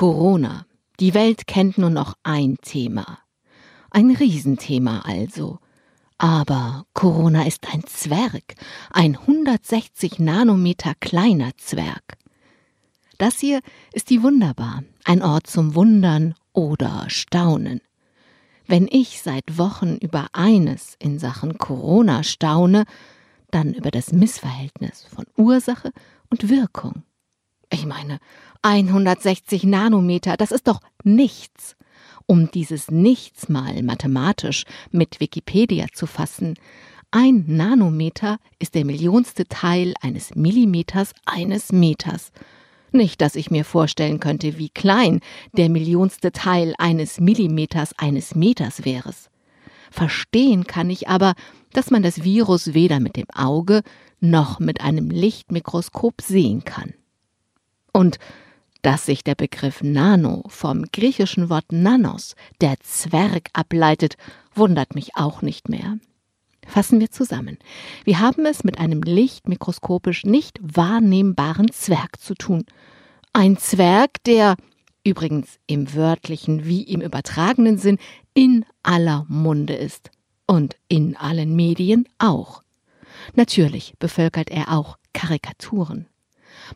Corona. Die Welt kennt nur noch ein Thema. Ein Riesenthema also. Aber Corona ist ein Zwerg, ein 160 Nanometer kleiner Zwerg. Das hier ist die Wunderbar, ein Ort zum Wundern oder Staunen. Wenn ich seit Wochen über eines in Sachen Corona staune, dann über das Missverhältnis von Ursache und Wirkung. Ich meine, 160 Nanometer, das ist doch nichts. Um dieses Nichts mal mathematisch mit Wikipedia zu fassen, ein Nanometer ist der millionste Teil eines Millimeters eines Meters. Nicht, dass ich mir vorstellen könnte, wie klein der millionste Teil eines Millimeters eines Meters wäre. Verstehen kann ich aber, dass man das Virus weder mit dem Auge noch mit einem Lichtmikroskop sehen kann. Und dass sich der Begriff Nano vom griechischen Wort Nanos, der Zwerg, ableitet, wundert mich auch nicht mehr. Fassen wir zusammen. Wir haben es mit einem lichtmikroskopisch nicht wahrnehmbaren Zwerg zu tun. Ein Zwerg, der übrigens im wörtlichen wie im übertragenen Sinn in aller Munde ist und in allen Medien auch. Natürlich bevölkert er auch Karikaturen.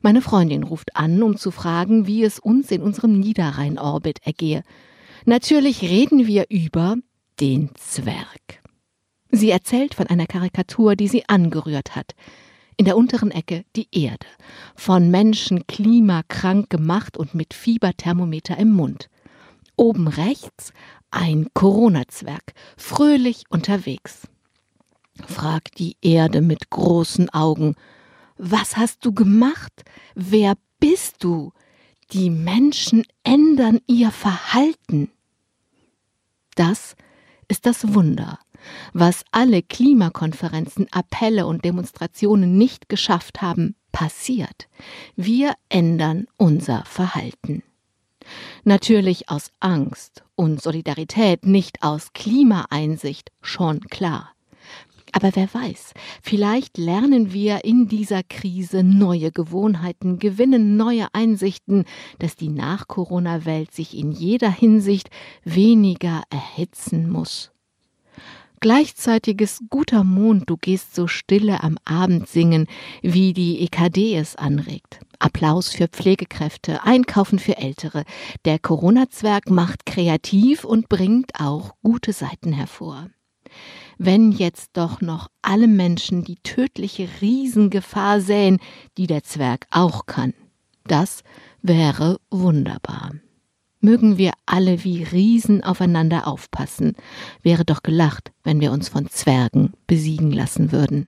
Meine Freundin ruft an, um zu fragen, wie es uns in unserem Niederrhein-Orbit ergehe. Natürlich reden wir über den Zwerg. Sie erzählt von einer Karikatur, die sie angerührt hat. In der unteren Ecke die Erde, von Menschen klimakrank gemacht und mit Fieberthermometer im Mund. Oben rechts ein Corona-Zwerg, fröhlich unterwegs. Fragt die Erde mit großen Augen, was hast du gemacht? Wer bist du? Die Menschen ändern ihr Verhalten. Das ist das Wunder, was alle Klimakonferenzen, Appelle und Demonstrationen nicht geschafft haben, passiert. Wir ändern unser Verhalten. Natürlich aus Angst und Solidarität, nicht aus Klimaeinsicht, schon klar. Aber wer weiß, vielleicht lernen wir in dieser Krise neue Gewohnheiten, gewinnen neue Einsichten, dass die Nach-Corona-Welt sich in jeder Hinsicht weniger erhitzen muss. Gleichzeitiges guter Mond, du gehst so stille am Abend singen, wie die EKD es anregt. Applaus für Pflegekräfte, Einkaufen für Ältere. Der Corona-Zwerg macht kreativ und bringt auch gute Seiten hervor wenn jetzt doch noch alle Menschen die tödliche Riesengefahr sähen, die der Zwerg auch kann. Das wäre wunderbar. Mögen wir alle wie Riesen aufeinander aufpassen. Wäre doch gelacht, wenn wir uns von Zwergen besiegen lassen würden.